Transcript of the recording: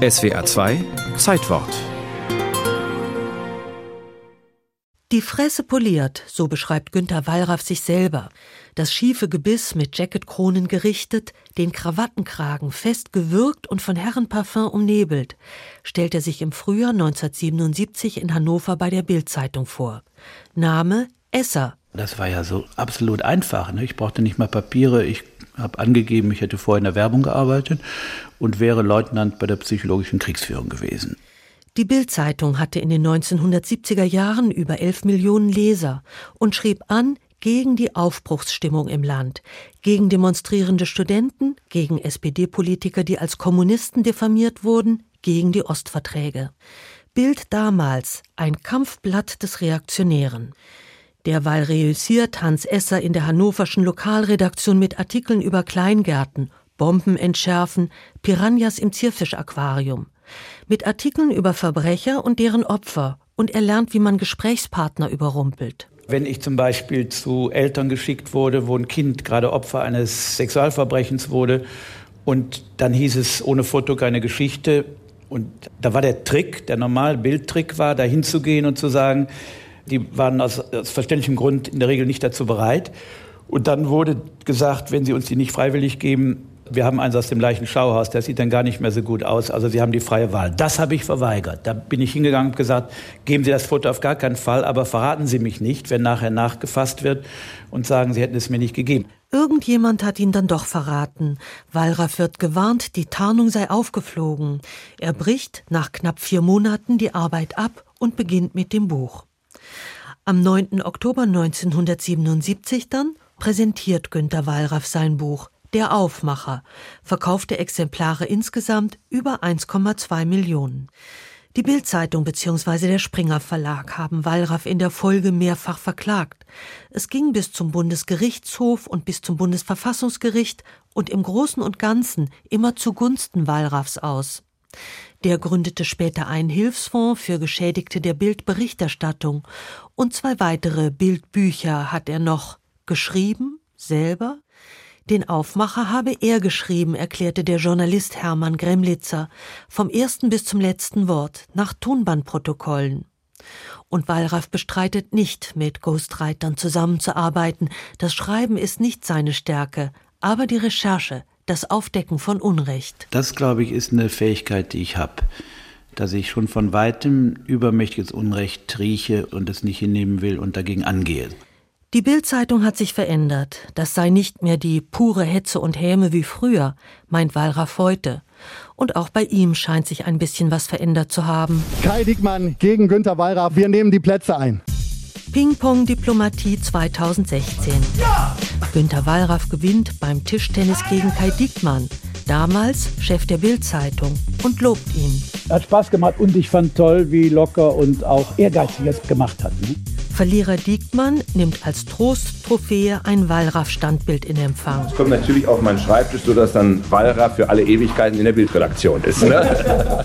SWA 2 Zeitwort Die Fresse poliert, so beschreibt Günter Wallraff sich selber. Das schiefe Gebiss mit Jacketkronen gerichtet, den Krawattenkragen fest gewürgt und von Herrenparfum umnebelt, stellt er sich im Frühjahr 1977 in Hannover bei der Bildzeitung vor. Name Esser. Das war ja so absolut einfach. Ne? Ich brauchte nicht mal Papiere. Ich habe angegeben, ich hätte vorher in der Werbung gearbeitet und wäre Leutnant bei der psychologischen Kriegsführung gewesen. Die Bild-Zeitung hatte in den 1970er Jahren über 11 Millionen Leser und schrieb an gegen die Aufbruchsstimmung im Land, gegen demonstrierende Studenten, gegen SPD-Politiker, die als Kommunisten diffamiert wurden, gegen die Ostverträge. Bild damals ein Kampfblatt des Reaktionären. Derweil reüssiert Hans Esser in der hannoverschen Lokalredaktion mit Artikeln über Kleingärten, Bomben entschärfen, Piranhas im Zierfischaquarium. Mit Artikeln über Verbrecher und deren Opfer. Und er lernt, wie man Gesprächspartner überrumpelt. Wenn ich zum Beispiel zu Eltern geschickt wurde, wo ein Kind gerade Opfer eines Sexualverbrechens wurde und dann hieß es ohne Foto keine Geschichte. Und da war der Trick, der normale Bildtrick war, da hinzugehen und zu sagen, die waren aus, aus verständlichem Grund in der Regel nicht dazu bereit. Und dann wurde gesagt, wenn sie uns die nicht freiwillig geben, wir haben eins aus dem gleichen Schauhaus, der sieht dann gar nicht mehr so gut aus. Also Sie haben die freie Wahl. Das habe ich verweigert. Da bin ich hingegangen und gesagt, geben Sie das Foto auf gar keinen Fall, aber verraten Sie mich nicht, wenn nachher nachgefasst wird und sagen, Sie hätten es mir nicht gegeben. Irgendjemand hat ihn dann doch verraten. Wallraff wird gewarnt, die Tarnung sei aufgeflogen. Er bricht nach knapp vier Monaten die Arbeit ab und beginnt mit dem Buch. Am 9. Oktober 1977 dann präsentiert Günter Wallraff sein Buch der Aufmacher, verkaufte Exemplare insgesamt über 1,2 Millionen. Die Bildzeitung bzw. der Springer Verlag haben Wallraff in der Folge mehrfach verklagt. Es ging bis zum Bundesgerichtshof und bis zum Bundesverfassungsgericht und im Großen und Ganzen immer zugunsten Wallraffs aus. Der gründete später einen Hilfsfonds für Geschädigte der Bildberichterstattung und zwei weitere Bildbücher hat er noch geschrieben, selber, den Aufmacher habe er geschrieben, erklärte der Journalist Hermann Gremlitzer, vom ersten bis zum letzten Wort, nach Tonbandprotokollen. Und Wallraff bestreitet nicht, mit Ghostwritern zusammenzuarbeiten. Das Schreiben ist nicht seine Stärke, aber die Recherche, das Aufdecken von Unrecht. Das, glaube ich, ist eine Fähigkeit, die ich habe. Dass ich schon von weitem übermächtiges Unrecht rieche und es nicht hinnehmen will und dagegen angehe. Die Bildzeitung hat sich verändert. Das sei nicht mehr die pure Hetze und Häme wie früher, meint Wallraff heute. Und auch bei ihm scheint sich ein bisschen was verändert zu haben. Kai Dickmann gegen Günter Wallraff. Wir nehmen die Plätze ein. Ping-Pong-Diplomatie 2016. Ja! Günter Wallraff gewinnt beim Tischtennis gegen Kai Dickmann, damals Chef der Bildzeitung, und lobt ihn. Hat Spaß gemacht und ich fand toll, wie locker und auch ehrgeizig es gemacht hat. Ne? Verlierer Diekmann nimmt als Trosttrophäe ein Wallraff-Standbild in Empfang. Es kommt natürlich auf meinen Schreibtisch, sodass dann Wallraff für alle Ewigkeiten in der Bildredaktion ist. Ne?